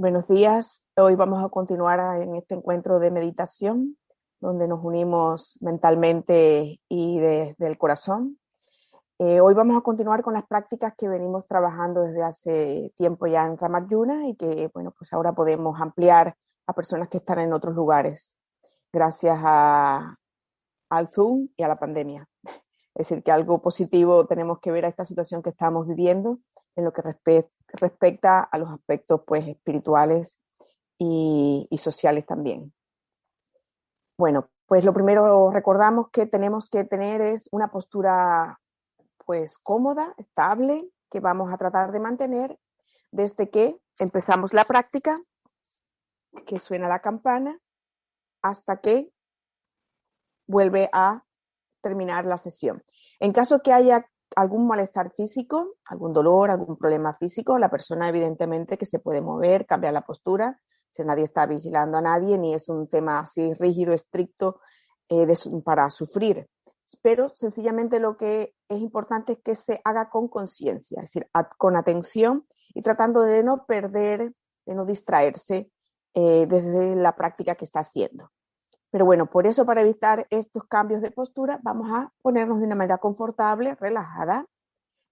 Buenos días. Hoy vamos a continuar en este encuentro de meditación, donde nos unimos mentalmente y desde el corazón. Eh, hoy vamos a continuar con las prácticas que venimos trabajando desde hace tiempo ya en Ramayuna y que, bueno, pues ahora podemos ampliar a personas que están en otros lugares, gracias a, al Zoom y a la pandemia. Es decir, que algo positivo tenemos que ver a esta situación que estamos viviendo en lo que respecta a los aspectos pues, espirituales y, y sociales también. Bueno, pues lo primero recordamos que tenemos que tener es una postura pues cómoda, estable, que vamos a tratar de mantener desde que empezamos la práctica, que suena la campana, hasta que vuelve a terminar la sesión. En caso que haya algún malestar físico, algún dolor, algún problema físico, la persona evidentemente que se puede mover, cambiar la postura, si nadie está vigilando a nadie, ni es un tema así rígido, estricto eh, para sufrir. Pero sencillamente lo que es importante es que se haga con conciencia, es decir, con atención y tratando de no perder, de no distraerse eh, desde la práctica que está haciendo. Pero bueno, por eso para evitar estos cambios de postura, vamos a ponernos de una manera confortable, relajada,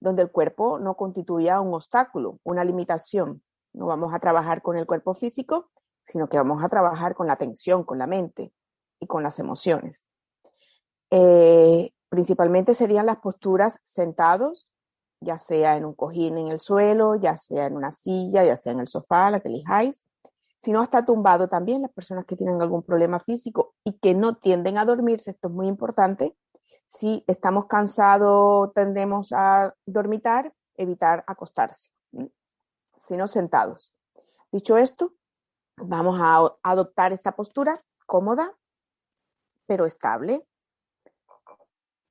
donde el cuerpo no constituya un obstáculo, una limitación. No vamos a trabajar con el cuerpo físico, sino que vamos a trabajar con la atención, con la mente y con las emociones. Eh, principalmente serían las posturas sentados, ya sea en un cojín en el suelo, ya sea en una silla, ya sea en el sofá, la que elijáis, si no está tumbado también, las personas que tienen algún problema físico y que no tienden a dormirse, esto es muy importante. Si estamos cansados, tendemos a dormitar, evitar acostarse, sino sentados. Dicho esto, vamos a adoptar esta postura cómoda, pero estable,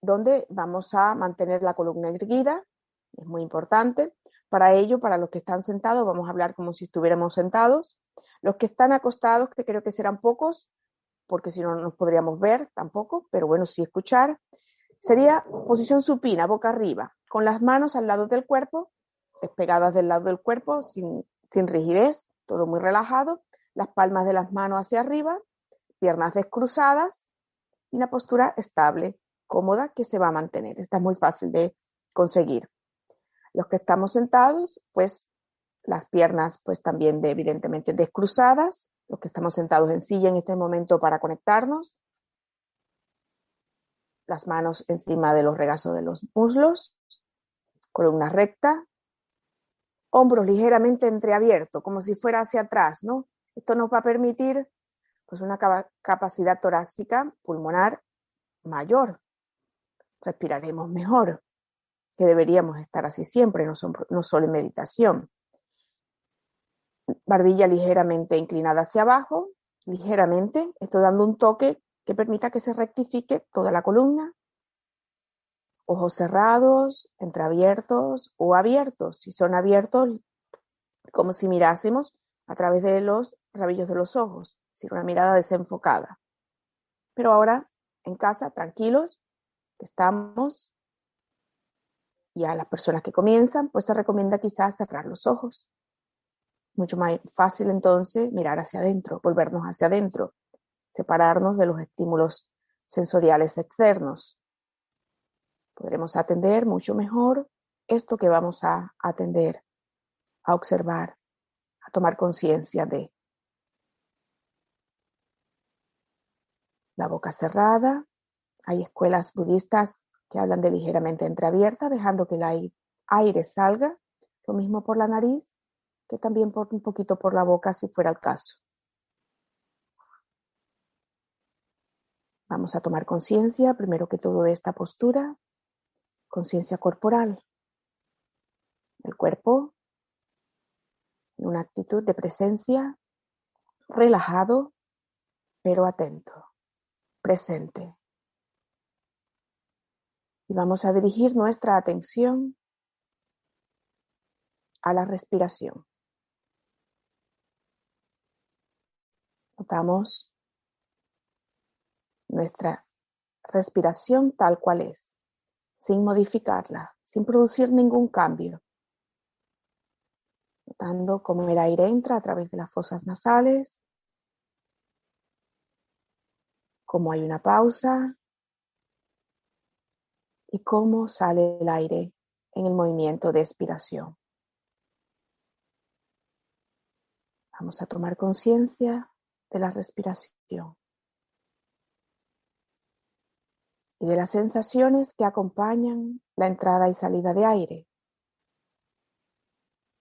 donde vamos a mantener la columna erguida, es muy importante. Para ello, para los que están sentados, vamos a hablar como si estuviéramos sentados los que están acostados, que creo que serán pocos, porque si no, nos podríamos ver tampoco, pero bueno, sí escuchar, sería posición supina, boca arriba, con las manos al lado del cuerpo, despegadas del lado del cuerpo, sin, sin rigidez, todo muy relajado, las palmas de las manos hacia arriba, piernas descruzadas y una postura estable, cómoda, que se va a mantener. Esta es muy fácil de conseguir. Los que estamos sentados, pues las piernas pues también de, evidentemente descruzadas, los que estamos sentados en silla en este momento para conectarnos, las manos encima de los regazos de los muslos, columna recta, hombros ligeramente entreabiertos, como si fuera hacia atrás, ¿no? Esto nos va a permitir pues una capacidad torácica pulmonar mayor. Respiraremos mejor, que deberíamos estar así siempre, no, no solo en meditación barbilla ligeramente inclinada hacia abajo, ligeramente, esto dando un toque que permita que se rectifique toda la columna. Ojos cerrados, entreabiertos o abiertos. Si son abiertos, como si mirásemos a través de los rabillos de los ojos, sin una mirada desenfocada. Pero ahora, en casa, tranquilos, estamos, y a las personas que comienzan, pues se recomienda quizás cerrar los ojos mucho más fácil entonces mirar hacia adentro, volvernos hacia adentro, separarnos de los estímulos sensoriales externos. Podremos atender mucho mejor esto que vamos a atender, a observar, a tomar conciencia de. La boca cerrada. Hay escuelas budistas que hablan de ligeramente entreabierta, dejando que el aire salga. Lo mismo por la nariz que también un poquito por la boca si fuera el caso. Vamos a tomar conciencia, primero que todo, de esta postura, conciencia corporal. El cuerpo en una actitud de presencia, relajado, pero atento, presente. Y vamos a dirigir nuestra atención a la respiración. Notamos nuestra respiración tal cual es, sin modificarla, sin producir ningún cambio. notando cómo el aire entra a través de las fosas nasales, cómo hay una pausa y cómo sale el aire en el movimiento de expiración. Vamos a tomar conciencia de la respiración y de las sensaciones que acompañan la entrada y salida de aire.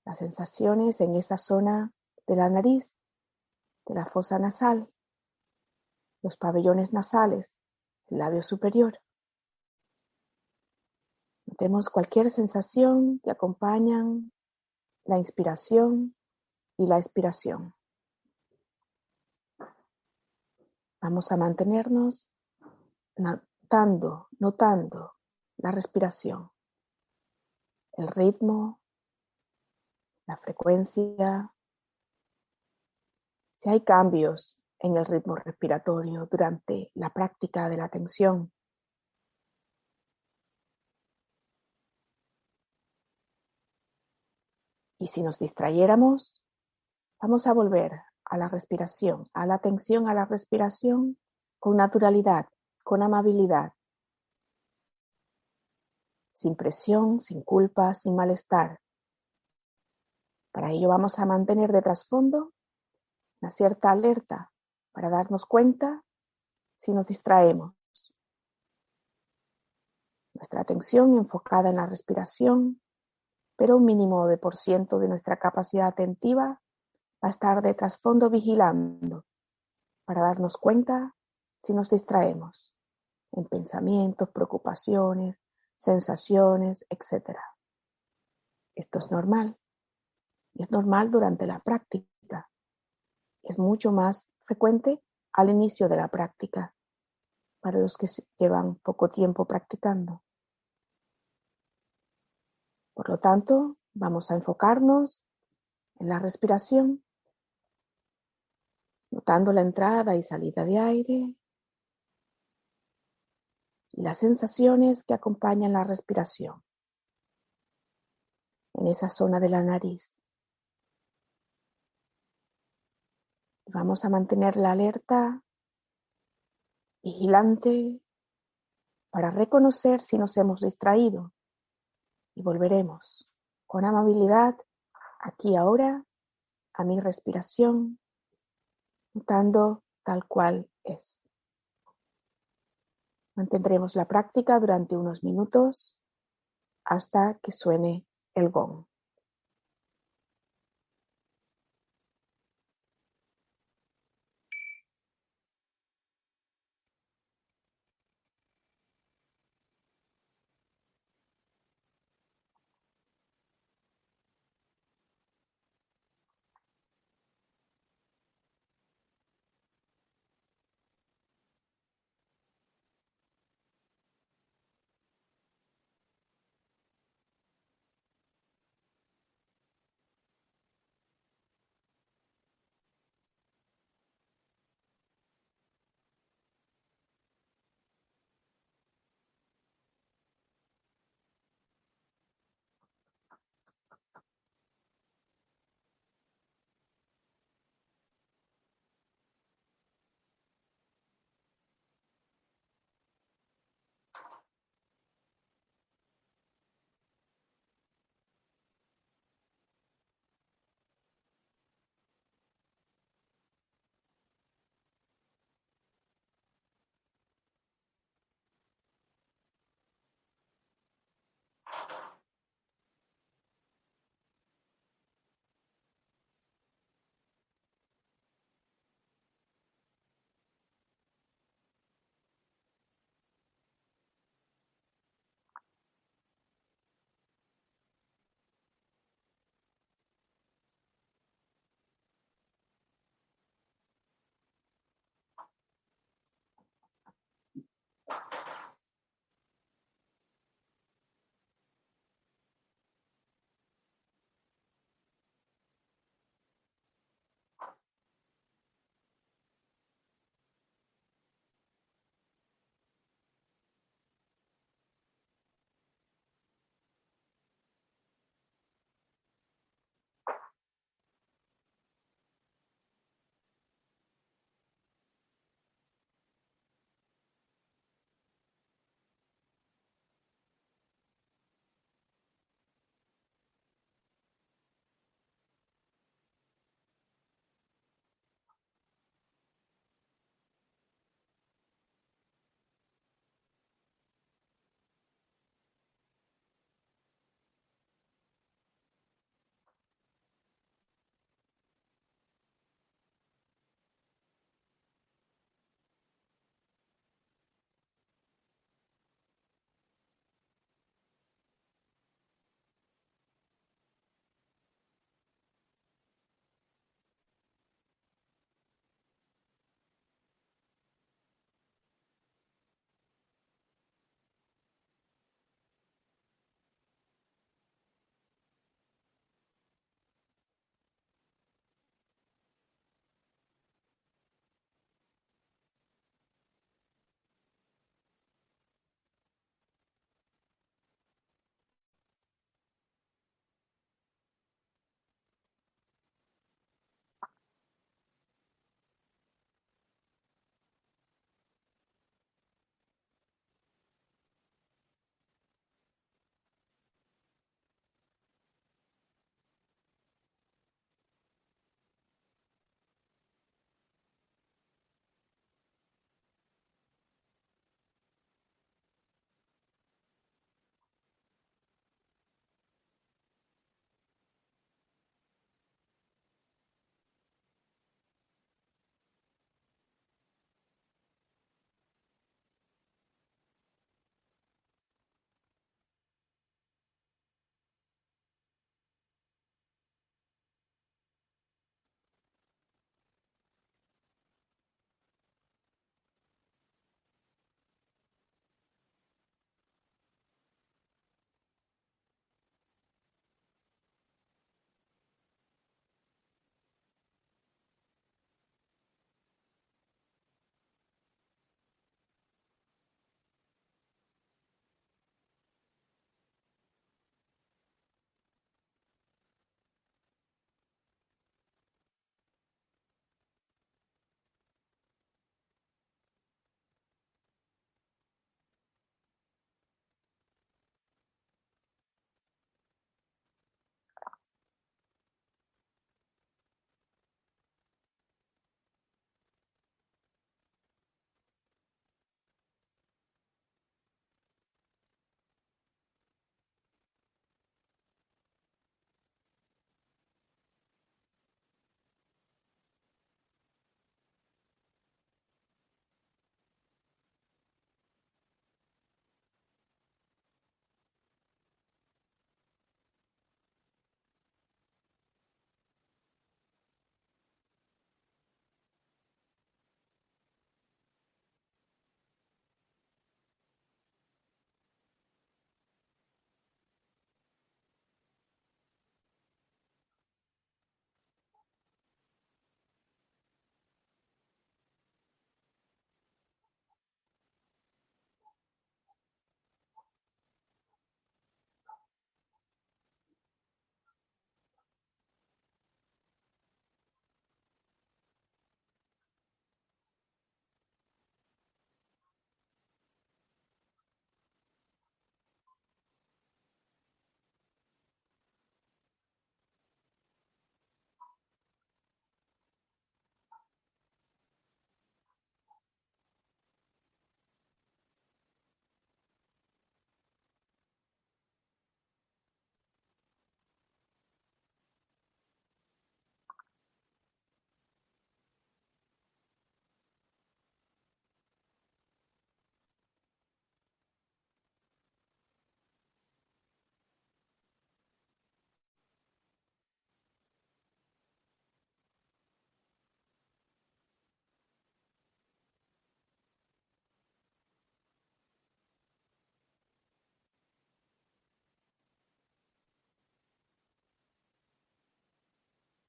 Las sensaciones en esa zona de la nariz, de la fosa nasal, los pabellones nasales, el labio superior. Notemos cualquier sensación que acompañan la inspiración y la expiración. Vamos a mantenernos notando, notando la respiración, el ritmo, la frecuencia, si hay cambios en el ritmo respiratorio durante la práctica de la atención. Y si nos distrayéramos, vamos a volver a la respiración, a la atención a la respiración con naturalidad, con amabilidad, sin presión, sin culpa, sin malestar. Para ello vamos a mantener de trasfondo una cierta alerta para darnos cuenta si nos distraemos. Nuestra atención enfocada en la respiración, pero un mínimo de por ciento de nuestra capacidad atentiva va a estar de trasfondo vigilando para darnos cuenta si nos distraemos en pensamientos, preocupaciones, sensaciones, etc. Esto es normal. Es normal durante la práctica. Es mucho más frecuente al inicio de la práctica para los que llevan poco tiempo practicando. Por lo tanto, vamos a enfocarnos en la respiración, notando la entrada y salida de aire. Y las sensaciones que acompañan la respiración. En esa zona de la nariz. Vamos a mantener la alerta vigilante para reconocer si nos hemos distraído. Y volveremos con amabilidad aquí ahora a mi respiración, tal cual es. Mantendremos la práctica durante unos minutos hasta que suene el gong.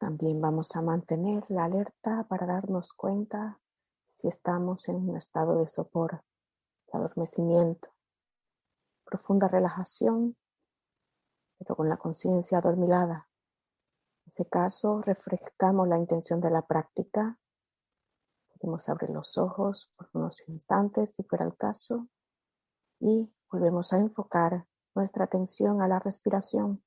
También vamos a mantener la alerta para darnos cuenta si estamos en un estado de sopor, de adormecimiento, profunda relajación, pero con la conciencia adormilada. En ese caso, refrescamos la intención de la práctica. Podemos abrir los ojos por unos instantes, si fuera el caso, y volvemos a enfocar nuestra atención a la respiración.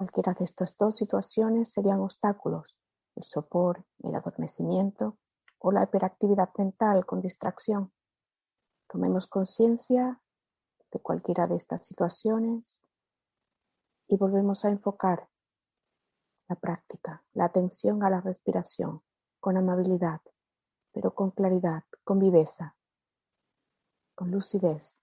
Cualquiera de estas dos situaciones serían obstáculos, el sopor, el adormecimiento o la hiperactividad mental con distracción. Tomemos conciencia de cualquiera de estas situaciones y volvemos a enfocar la práctica, la atención a la respiración con amabilidad, pero con claridad, con viveza, con lucidez.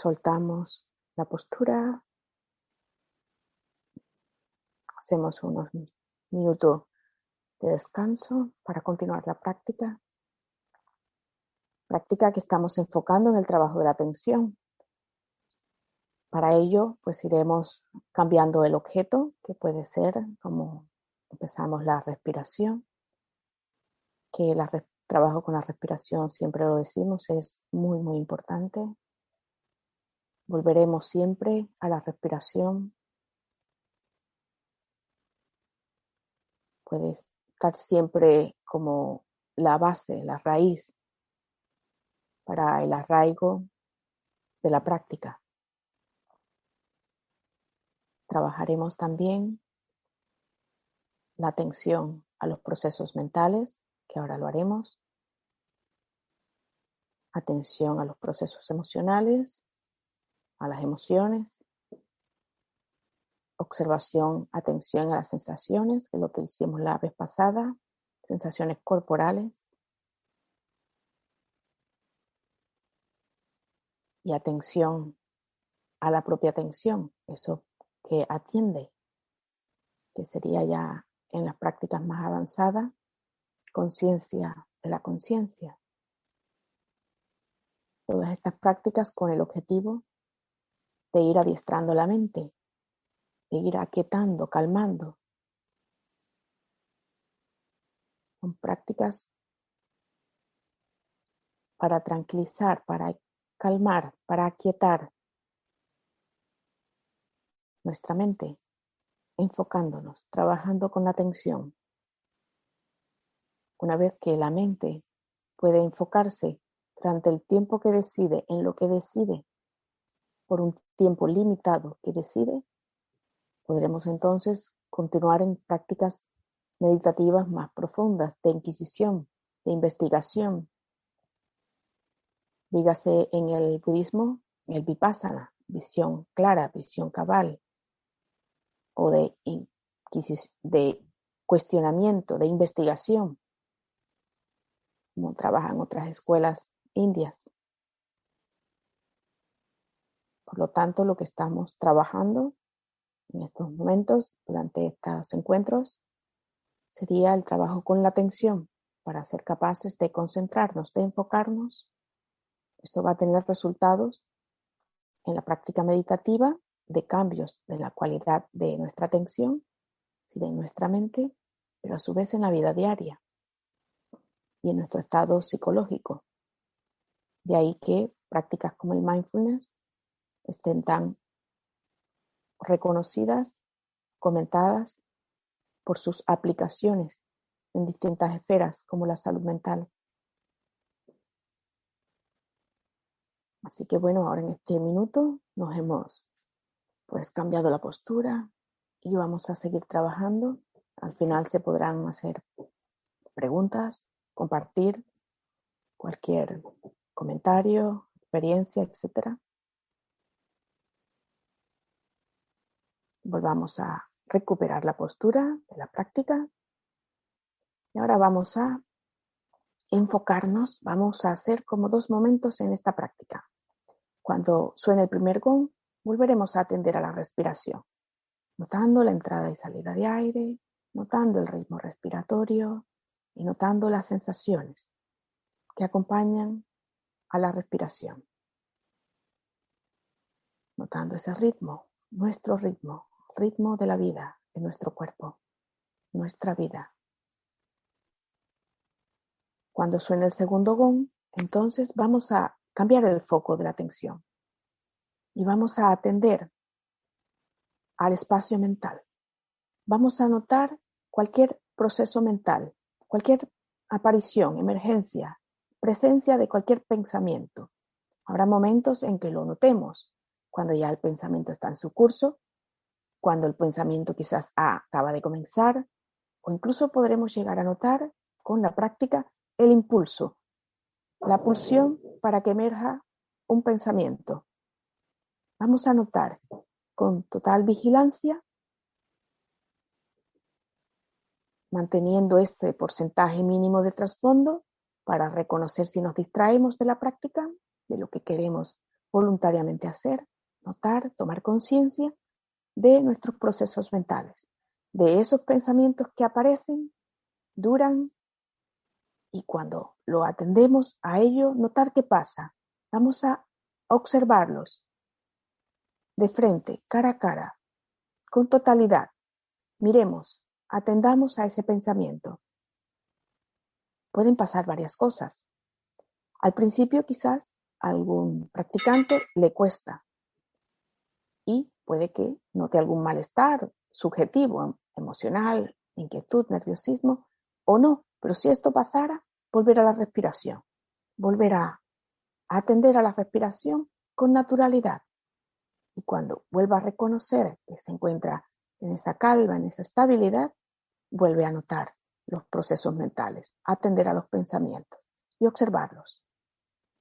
Soltamos la postura. Hacemos unos minutos de descanso para continuar la práctica. Práctica que estamos enfocando en el trabajo de la atención. Para ello, pues iremos cambiando el objeto, que puede ser como empezamos la respiración, que el trabajo con la respiración, siempre lo decimos, es muy, muy importante. Volveremos siempre a la respiración. Puede estar siempre como la base, la raíz para el arraigo de la práctica. Trabajaremos también la atención a los procesos mentales, que ahora lo haremos. Atención a los procesos emocionales a las emociones, observación, atención a las sensaciones, que es lo que hicimos la vez pasada, sensaciones corporales, y atención a la propia atención, eso que atiende, que sería ya en las prácticas más avanzadas, conciencia de la conciencia. Todas estas prácticas con el objetivo de ir adiestrando la mente, de ir aquietando, calmando. Son prácticas para tranquilizar, para calmar, para aquietar nuestra mente, enfocándonos, trabajando con la atención. Una vez que la mente puede enfocarse durante el tiempo que decide en lo que decide, por un tiempo limitado que decide, podremos entonces continuar en prácticas meditativas más profundas de inquisición, de investigación. Dígase en el budismo, el vipassana, visión clara, visión cabal, o de, de cuestionamiento, de investigación, como trabajan otras escuelas indias. Por lo tanto, lo que estamos trabajando en estos momentos, durante estos encuentros, sería el trabajo con la atención para ser capaces de concentrarnos, de enfocarnos. Esto va a tener resultados en la práctica meditativa de cambios de la cualidad de nuestra atención de nuestra mente, pero a su vez en la vida diaria y en nuestro estado psicológico. De ahí que prácticas como el mindfulness estén tan reconocidas, comentadas por sus aplicaciones en distintas esferas como la salud mental. Así que bueno, ahora en este minuto nos hemos pues cambiado la postura y vamos a seguir trabajando. Al final se podrán hacer preguntas, compartir cualquier comentario, experiencia, etcétera. Volvamos a recuperar la postura de la práctica. Y ahora vamos a enfocarnos, vamos a hacer como dos momentos en esta práctica. Cuando suene el primer gong, volveremos a atender a la respiración, notando la entrada y salida de aire, notando el ritmo respiratorio y notando las sensaciones que acompañan a la respiración. Notando ese ritmo, nuestro ritmo, ritmo de la vida, de nuestro cuerpo, nuestra vida. Cuando suene el segundo gong, entonces vamos a cambiar el foco de la atención y vamos a atender al espacio mental. Vamos a notar cualquier proceso mental, cualquier aparición, emergencia, presencia de cualquier pensamiento. Habrá momentos en que lo notemos, cuando ya el pensamiento está en su curso, cuando el pensamiento quizás acaba de comenzar, o incluso podremos llegar a notar con la práctica el impulso, la pulsión para que emerja un pensamiento. Vamos a notar con total vigilancia, manteniendo ese porcentaje mínimo de trasfondo para reconocer si nos distraemos de la práctica, de lo que queremos voluntariamente hacer, notar, tomar conciencia de nuestros procesos mentales, de esos pensamientos que aparecen, duran y cuando lo atendemos a ello, notar qué pasa. Vamos a observarlos de frente, cara a cara, con totalidad. Miremos, atendamos a ese pensamiento. Pueden pasar varias cosas. Al principio quizás a algún practicante le cuesta y puede que note algún malestar subjetivo, emocional, inquietud, nerviosismo o no, pero si esto pasara, volver a la respiración, volver a atender a la respiración con naturalidad. Y cuando vuelva a reconocer que se encuentra en esa calma, en esa estabilidad, vuelve a notar los procesos mentales, atender a los pensamientos y observarlos.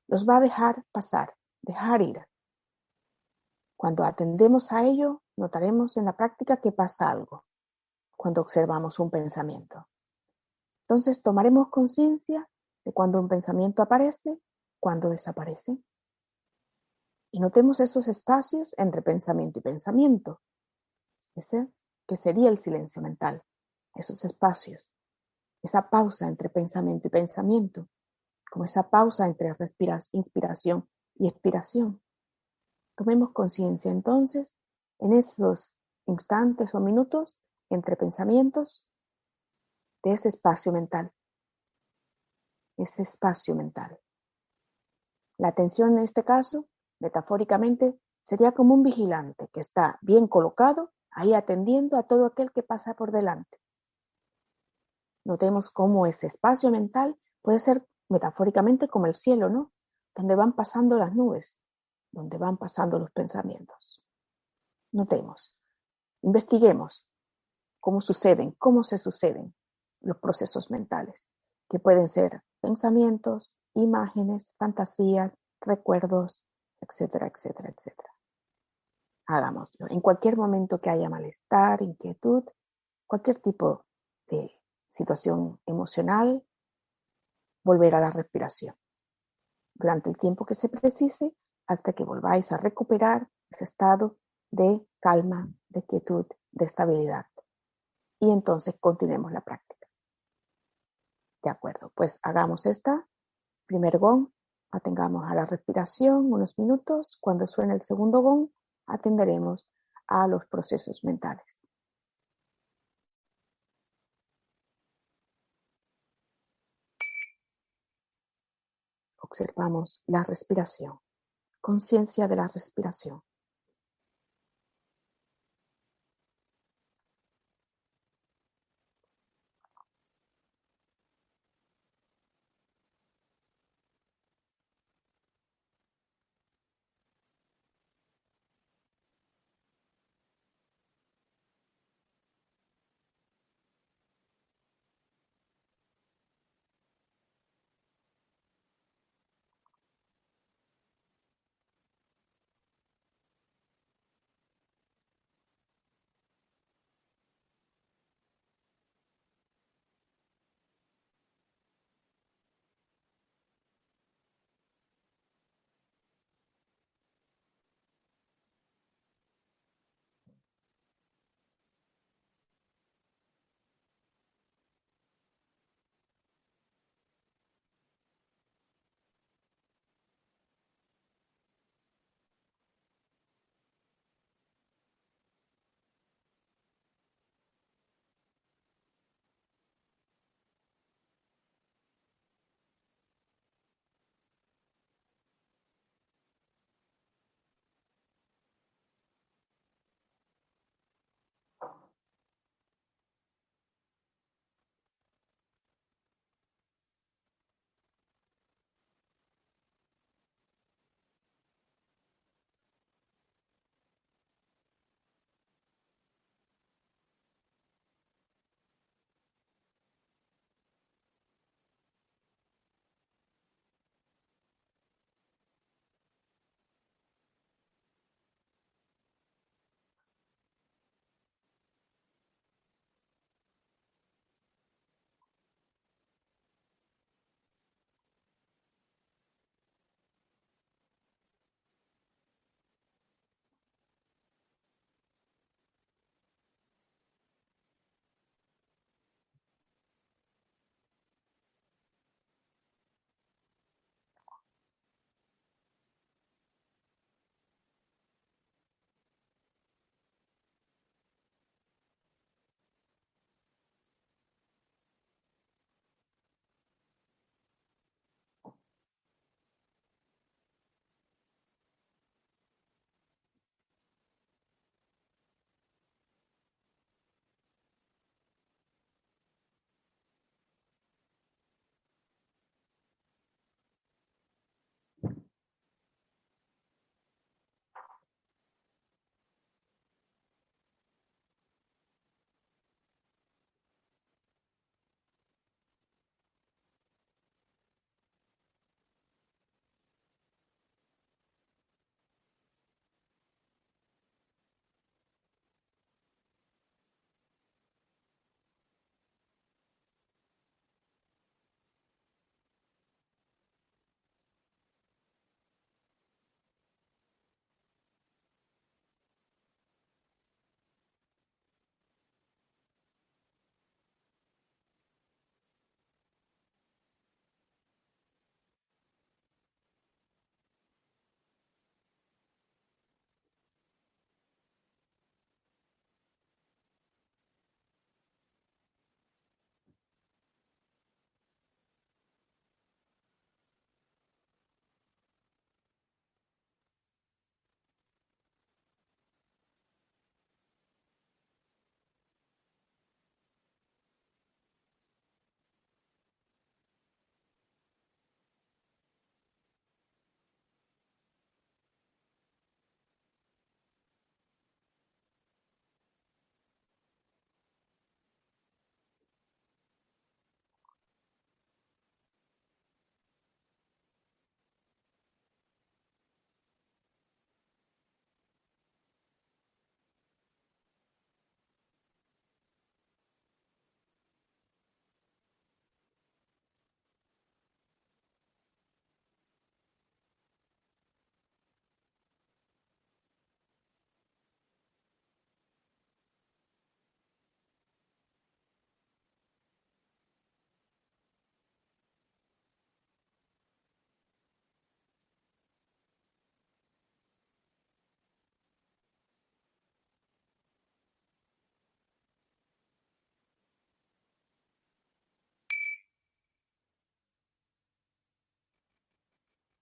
Los va a dejar pasar, dejar ir. Cuando atendemos a ello, notaremos en la práctica que pasa algo cuando observamos un pensamiento. Entonces tomaremos conciencia de cuando un pensamiento aparece, cuando desaparece. Y notemos esos espacios entre pensamiento y pensamiento. Ese que sería el silencio mental. Esos espacios. Esa pausa entre pensamiento y pensamiento. Como esa pausa entre inspiración y expiración. Tomemos conciencia entonces en esos instantes o minutos entre pensamientos de ese espacio mental. Ese espacio mental. La atención en este caso, metafóricamente, sería como un vigilante que está bien colocado ahí atendiendo a todo aquel que pasa por delante. Notemos cómo ese espacio mental puede ser metafóricamente como el cielo, ¿no? Donde van pasando las nubes, donde van pasando los pensamientos. Notemos, investiguemos cómo suceden, cómo se suceden los procesos mentales, que pueden ser pensamientos, imágenes, fantasías, recuerdos, etcétera, etcétera, etcétera. Hagámoslo. En cualquier momento que haya malestar, inquietud, cualquier tipo de situación emocional, volver a la respiración. Durante el tiempo que se precise, hasta que volváis a recuperar ese estado de calma, de quietud, de estabilidad. Y entonces continuemos la práctica. De acuerdo, pues hagamos esta. Primer gong, atengamos a la respiración unos minutos. Cuando suene el segundo gong, atenderemos a los procesos mentales. Observamos la respiración, conciencia de la respiración.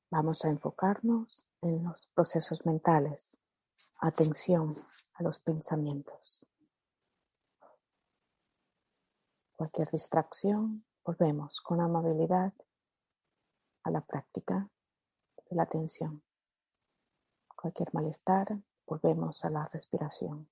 Vamos a enfocarnos en los procesos mentales. Atención a los pensamientos. Cualquier distracción, volvemos con amabilidad a la práctica de la atención. Cualquier malestar, volvemos a la respiración.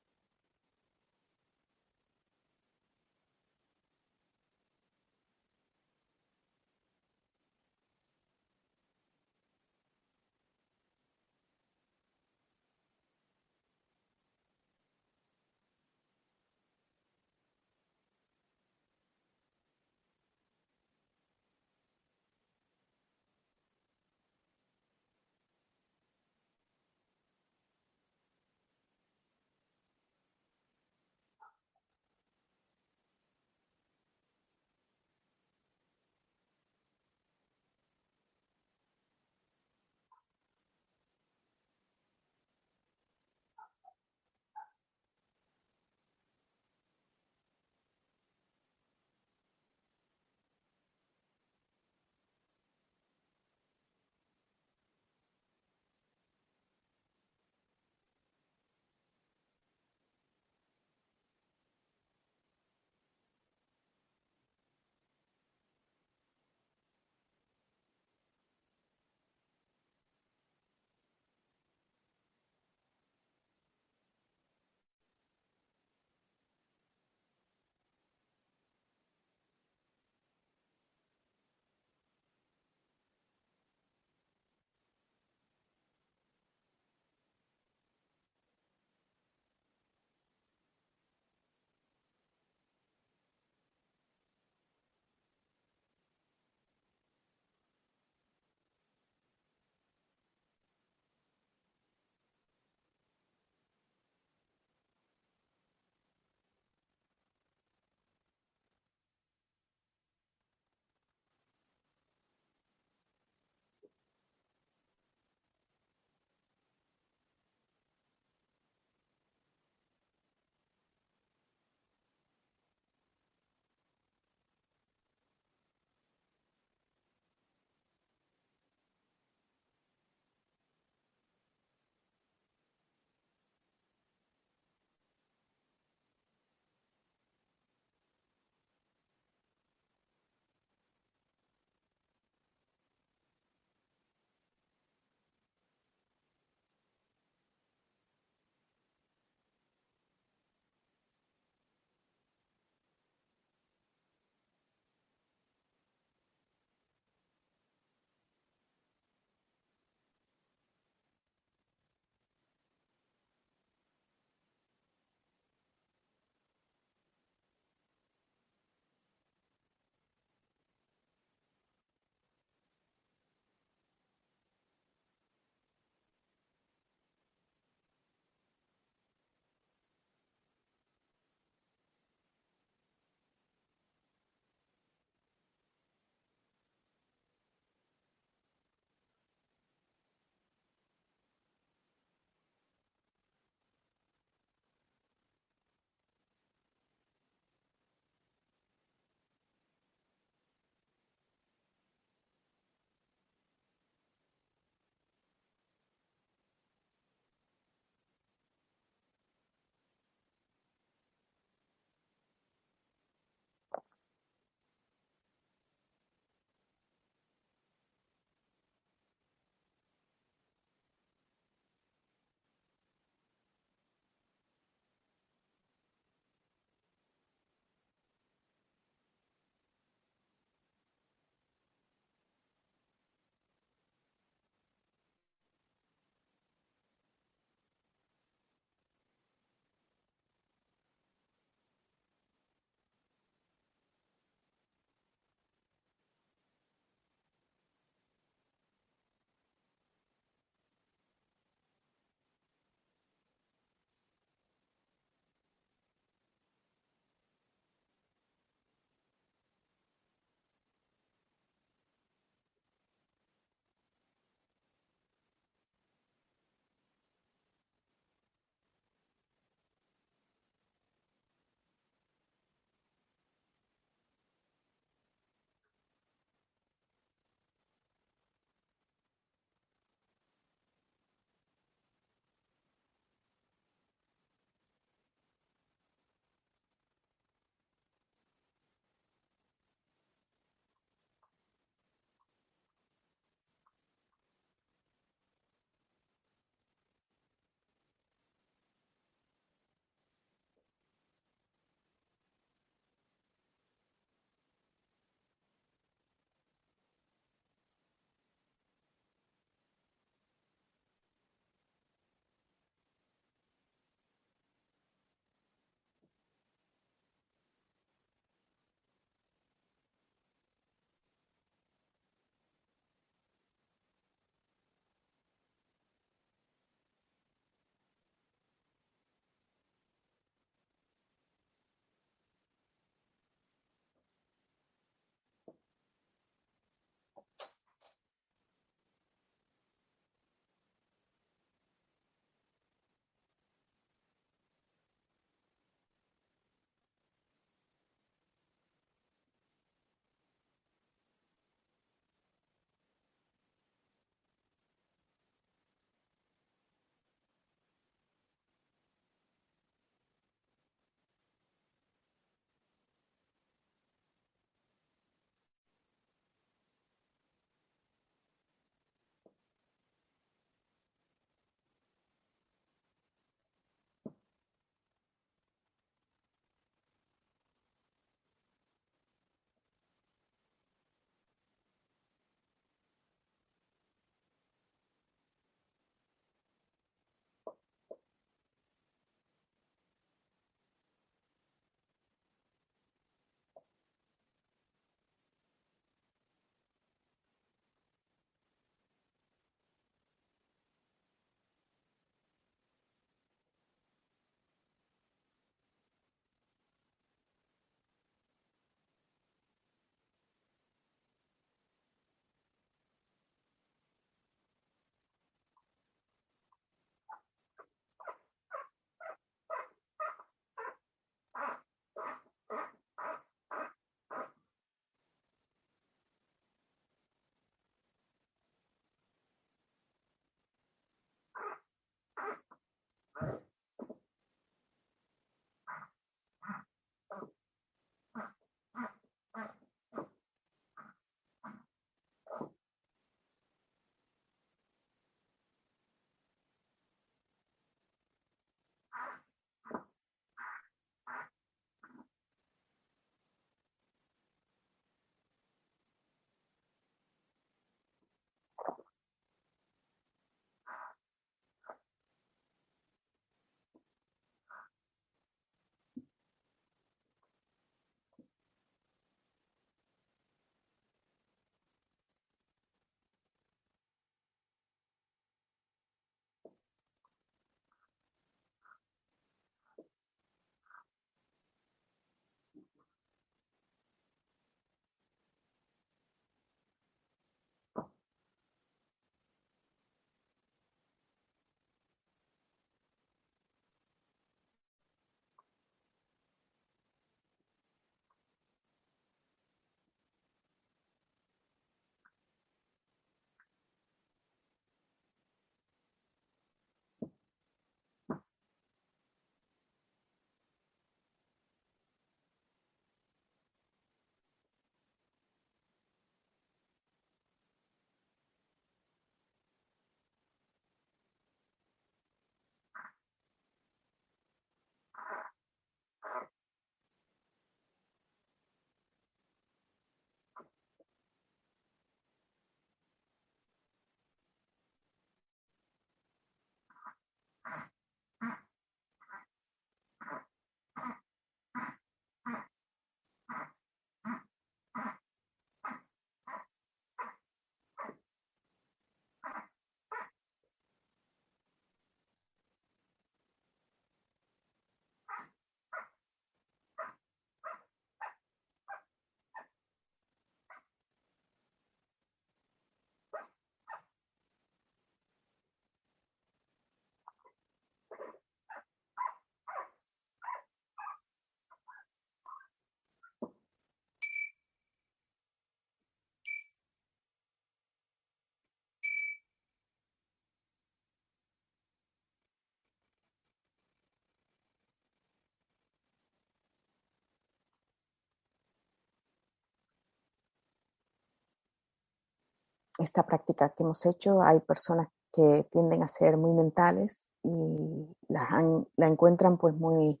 Esta práctica que hemos hecho. Hay personas que tienden a ser muy mentales y la, encuentran pues muy,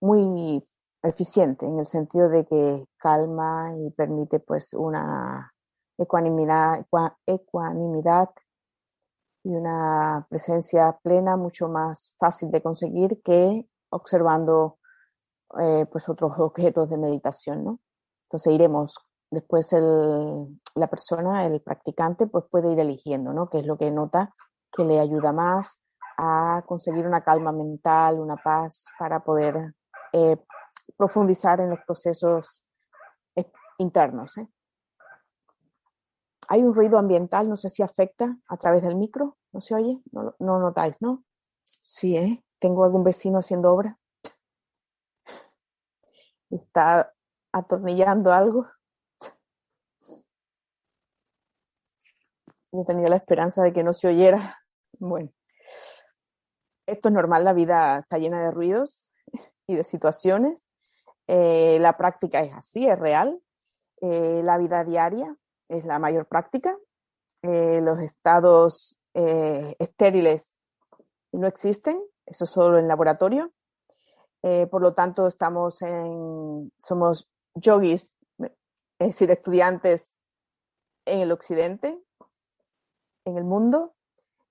muy eficiente en el sentido de que calma y permite pues una ecuanimidad, ecuanimidad y una presencia plena mucho más fácil de conseguir que observando eh, pues otros objetos de meditación, ¿no? Entonces iremos, después el, la persona, el practicante, pues puede ir eligiendo, ¿no? Qué es lo que nota que le ayuda más a conseguir una calma mental, una paz para poder eh, profundizar en los procesos eh, internos. ¿eh? Hay un ruido ambiental, no sé si afecta a través del micro, ¿no se oye? No, no notáis, ¿no? Sí, ¿eh? Tengo algún vecino haciendo obra. Está atornillando algo. Yo tenía la esperanza de que no se oyera. Bueno, esto es normal, la vida está llena de ruidos y de situaciones. Eh, la práctica es así, es real. Eh, la vida diaria es la mayor práctica. Eh, los estados estériles no existen, eso solo en laboratorio. por lo tanto, estamos en, somos yogis, es decir, estudiantes en el occidente, en el mundo,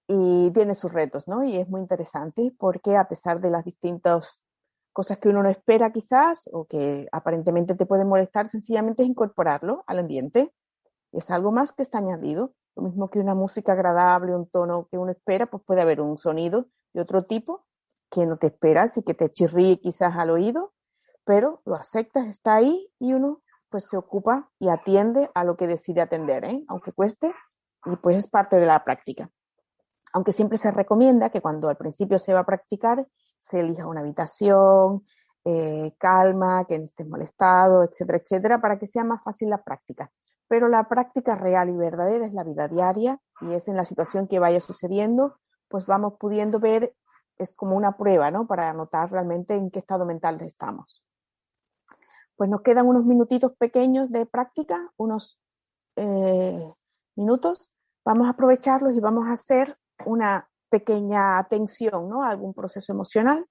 y tiene sus retos, ¿no? Y es muy interesante porque a pesar de las distintas cosas que uno no espera quizás o que aparentemente te pueden molestar, sencillamente es incorporarlo al ambiente. Es algo más que está añadido. Lo mismo que una música agradable, un tono que uno espera, pues puede haber un sonido de otro tipo que no te esperas y que te chirríe quizás al oído, pero lo aceptas, está ahí y uno pues se ocupa y atiende a lo que decide atender, ¿eh? aunque cueste, y pues es parte de la práctica. Aunque siempre se recomienda que cuando al principio se va a practicar, se elija una habitación, eh, calma, que no estés molestado, etcétera, etcétera, para que sea más fácil la práctica. Pero la práctica real y verdadera es la vida diaria y es en la situación que vaya sucediendo, pues vamos pudiendo ver, es como una prueba, ¿no? Para anotar realmente en qué estado mental estamos. Pues nos quedan unos minutitos pequeños de práctica, unos eh, minutos. Vamos a aprovecharlos y vamos a hacer una pequeña atención ¿no? a algún proceso emocional.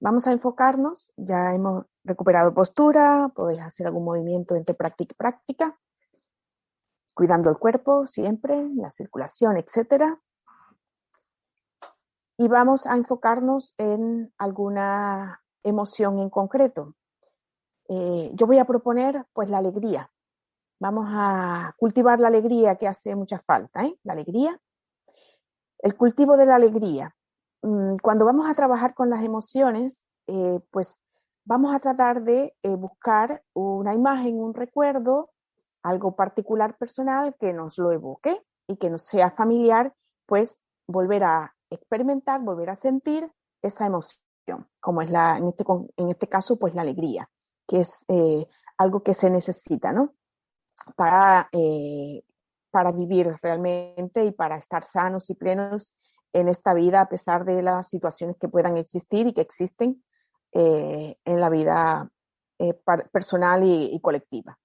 Vamos a enfocarnos, ya hemos recuperado postura, podéis hacer algún movimiento entre práctica y práctica, cuidando el cuerpo siempre, la circulación, etc. Y vamos a enfocarnos en alguna emoción en concreto. Eh, yo voy a proponer pues la alegría. Vamos a cultivar la alegría que hace mucha falta, ¿eh? la alegría el cultivo de la alegría. Mm, cuando vamos a trabajar con las emociones, eh, pues vamos a tratar de eh, buscar una imagen, un recuerdo, algo particular personal que nos lo evoque y que nos sea familiar, pues volver a experimentar, volver a sentir esa emoción, como es la, en este, en este caso, pues la alegría, que es eh, algo que se necesita, ¿no? Para para vivir realmente y para estar sanos y plenos en esta vida a pesar de las situaciones que puedan existir y que existen eh, en la vida eh, personal y, colectiva.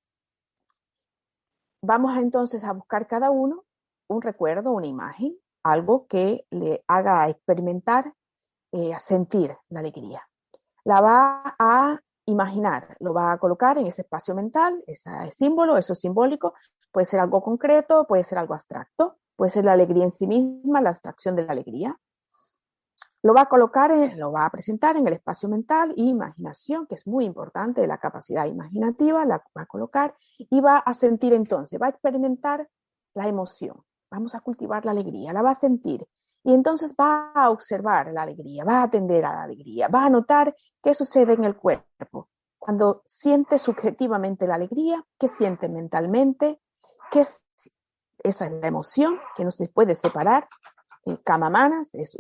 Vamos entonces a buscar cada uno un recuerdo, una imagen, algo que le haga experimentar, eh, sentir la alegría. La va a imaginar, lo va a colocar en ese espacio mental, ese símbolo, eso es simbólico, Puede ser algo concreto, puede ser algo abstracto, puede ser la alegría en sí misma, la abstracción de la alegría. Lo va a colocar, lo va a presentar en el espacio mental y imaginación, que es muy importante, la capacidad imaginativa, la va a colocar y va a sentir entonces, va a experimentar la emoción. Vamos a cultivar la alegría, la va a sentir. Y entonces va a observar la alegría, va a atender a la alegría, va a notar qué sucede en el cuerpo. Cuando siente subjetivamente la alegría, qué siente mentalmente, que es, esa es la emoción que no se puede separar. Kamamanas es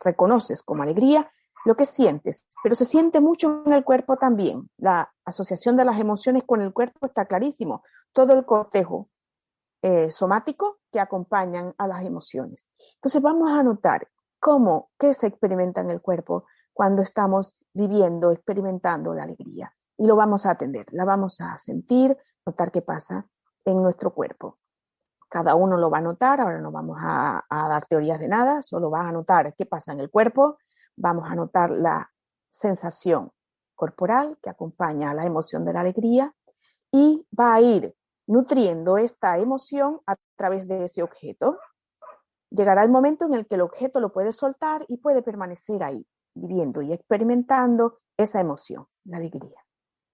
reconoces como alegría lo que sientes, pero se siente mucho en el cuerpo también. La asociación de las emociones con el cuerpo está clarísimo. Todo el cortejo eh, somático que acompañan a las emociones. Entonces vamos a notar cómo, qué se experimenta en el cuerpo cuando estamos viviendo, experimentando la alegría. Y lo vamos a atender, la vamos a sentir, notar qué pasa en nuestro cuerpo. Cada uno lo va a notar, ahora no vamos a, dar teorías de nada, solo vas a notar qué pasa en el cuerpo, vamos a notar la sensación corporal que acompaña a la emoción de la alegría y va a ir nutriendo esta emoción a través de ese objeto. Llegará el momento en el que el objeto lo puede soltar y puede permanecer ahí, viviendo y experimentando esa emoción, la alegría,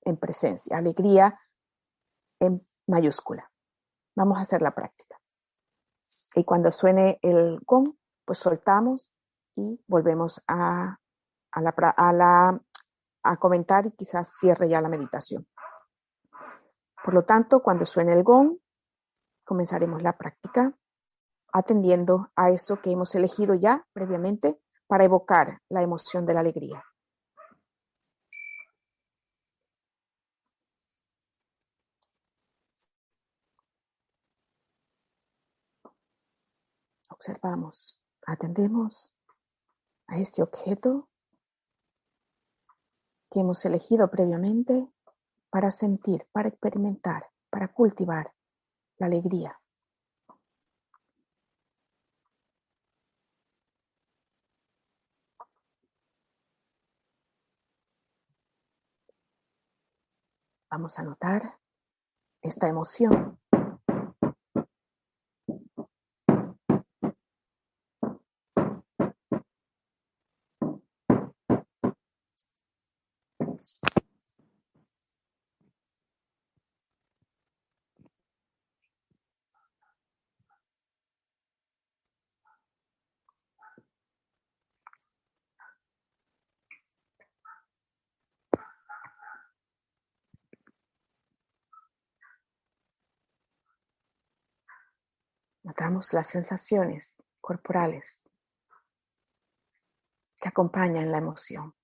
en presencia, alegría en mayúscula. Vamos a hacer la práctica. Y cuando suene el gong, pues soltamos y volvemos a, a, la, a, la, a comentar y quizás cierre ya la meditación. Por lo tanto, cuando suene el gong, comenzaremos la práctica atendiendo a eso que hemos elegido ya previamente para evocar la emoción de la alegría. Observamos, atendemos a ese objeto que hemos elegido previamente para sentir, para experimentar, para cultivar la alegría. Vamos a notar esta emoción. Las sensaciones corporales que acompañan la emoción.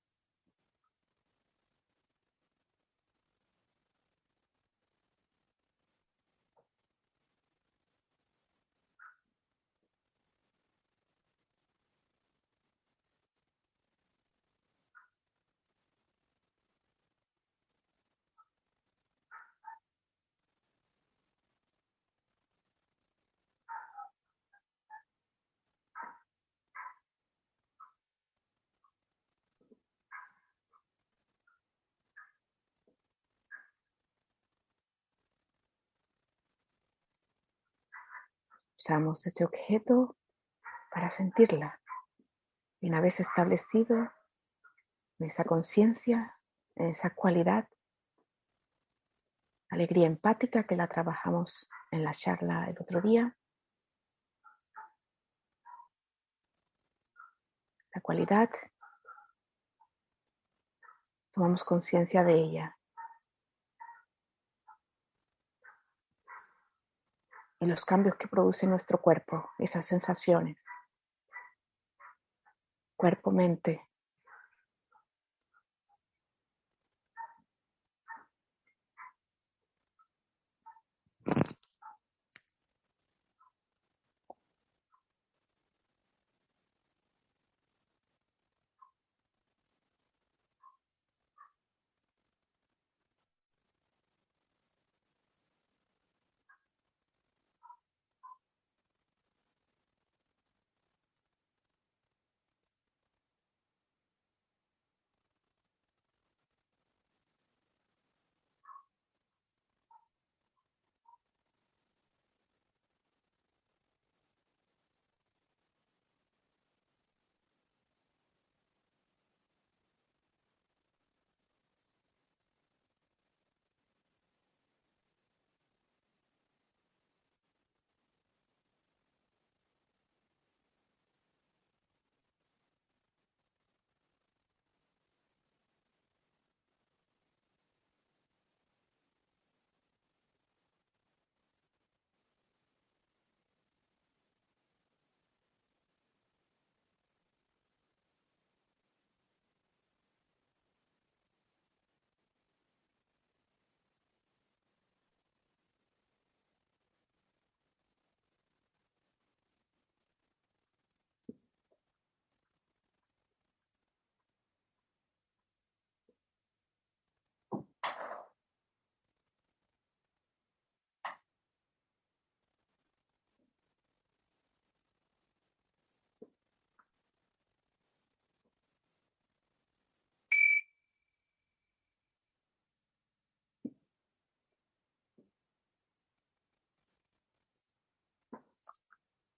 Usamos este objeto para sentirla. Y una vez establecido en esa conciencia, en esa cualidad, alegría empática que la trabajamos en la charla el otro día, la cualidad, tomamos conciencia de ella y los cambios que produce nuestro cuerpo, esas sensaciones. Cuerpo-mente.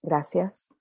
Gracias.